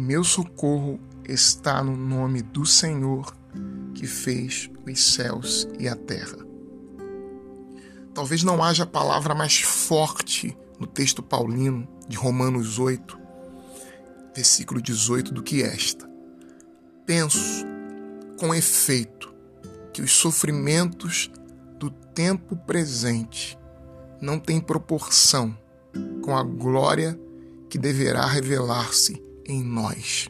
meu socorro está no nome do Senhor que fez os céus e a terra. Talvez não haja palavra mais forte no texto paulino de Romanos 8, versículo 18, do que esta. Penso, com efeito, que os sofrimentos do tempo presente não têm proporção com a glória que deverá revelar-se em nós.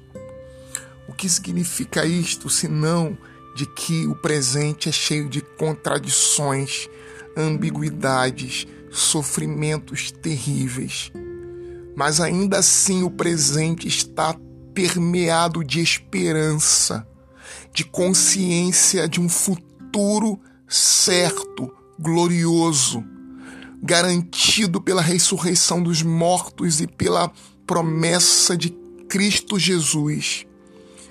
O que significa isto, senão de que o presente é cheio de contradições, ambiguidades, sofrimentos terríveis. Mas ainda assim o presente está permeado de esperança, de consciência de um futuro certo, glorioso, garantido pela ressurreição dos mortos e pela promessa de Cristo Jesus.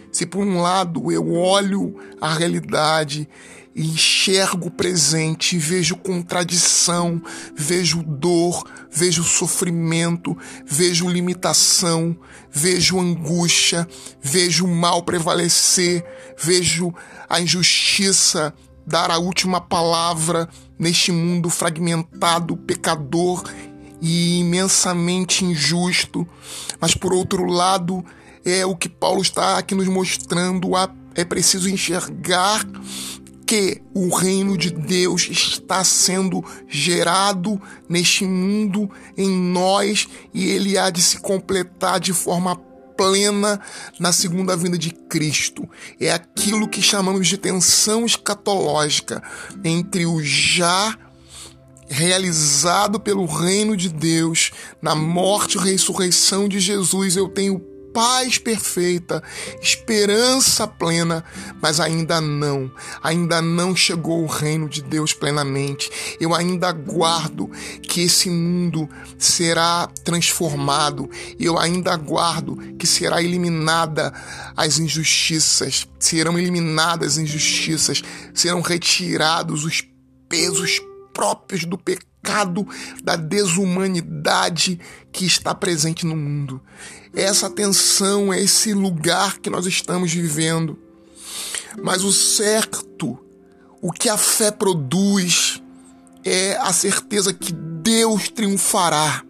Se por um lado eu olho a realidade e enxergo o presente, vejo contradição, vejo dor, vejo sofrimento, vejo limitação, vejo angústia, vejo o mal prevalecer, vejo a injustiça dar a última palavra neste mundo fragmentado, pecador e imensamente injusto. Mas por outro lado, é o que Paulo está aqui nos mostrando. É preciso enxergar que o reino de Deus está sendo gerado neste mundo, em nós, e ele há de se completar de forma plena na segunda vinda de Cristo. É aquilo que chamamos de tensão escatológica entre o já realizado pelo reino de Deus, na morte e ressurreição de Jesus, eu tenho paz perfeita, esperança plena, mas ainda não, ainda não chegou o reino de Deus plenamente. Eu ainda aguardo que esse mundo será transformado, eu ainda aguardo que será eliminada as injustiças, serão eliminadas as injustiças, serão retirados os pesos próprios do pecado, da desumanidade que está presente no mundo. Essa tensão, é esse lugar que nós estamos vivendo. Mas o certo, o que a fé produz, é a certeza que Deus triunfará,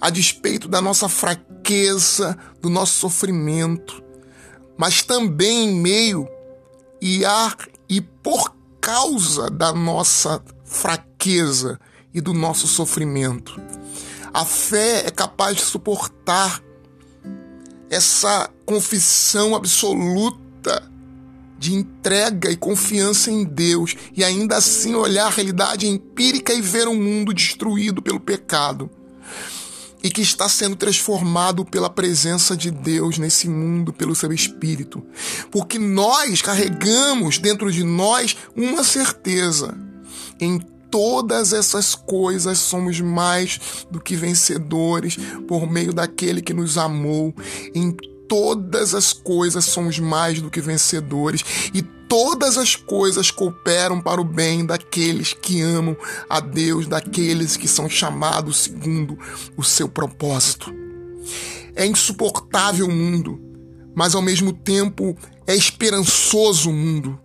a despeito da nossa fraqueza, do nosso sofrimento, mas também em meio e a e por causa da nossa fraqueza e do nosso sofrimento. A fé é capaz de suportar essa confissão absoluta de entrega e confiança em Deus e ainda assim olhar a realidade empírica e ver um mundo destruído pelo pecado e que está sendo transformado pela presença de Deus nesse mundo, pelo seu Espírito. Porque nós carregamos dentro de nós uma certeza: em todas essas coisas somos mais do que vencedores por meio daquele que nos amou. Em todas as coisas somos mais do que vencedores e todas as coisas cooperam para o bem daqueles que amam a Deus, daqueles que são chamados segundo o seu propósito. É insuportável o mundo, mas ao mesmo tempo é esperançoso o mundo.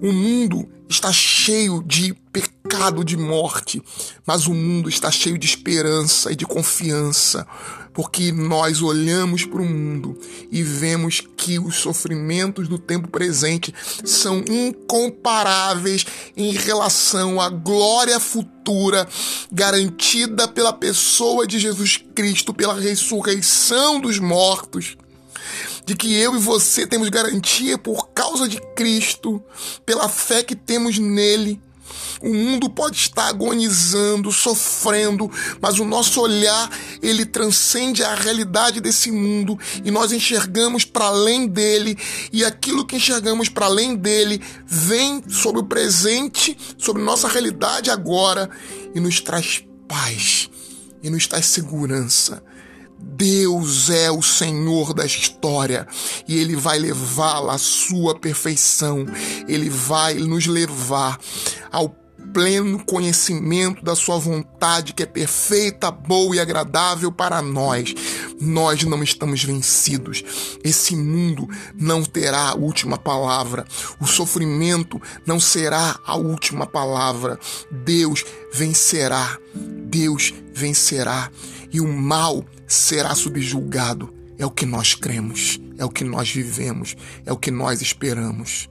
O mundo está cheio de pecado, de morte, mas o mundo está cheio de esperança e de confiança, porque nós olhamos para o mundo e vemos que os sofrimentos do tempo presente são incomparáveis em relação à glória futura garantida pela pessoa de Jesus Cristo, pela ressurreição dos mortos de que eu e você temos garantia por causa de Cristo, pela fé que temos nele. O mundo pode estar agonizando, sofrendo, mas o nosso olhar, ele transcende a realidade desse mundo e nós enxergamos para além dele, e aquilo que enxergamos para além dele vem sobre o presente, sobre nossa realidade agora e nos traz paz e nos traz segurança Deus é o Senhor da história e Ele vai levá-la à sua perfeição. Ele vai nos levar ao pleno conhecimento da Sua vontade, que é perfeita, boa e agradável para nós. Nós não estamos vencidos. Esse mundo não terá a última palavra. O sofrimento não será a última palavra. Deus vencerá. Deus vencerá. E o mal será subjulgado. É o que nós cremos, é o que nós vivemos, é o que nós esperamos.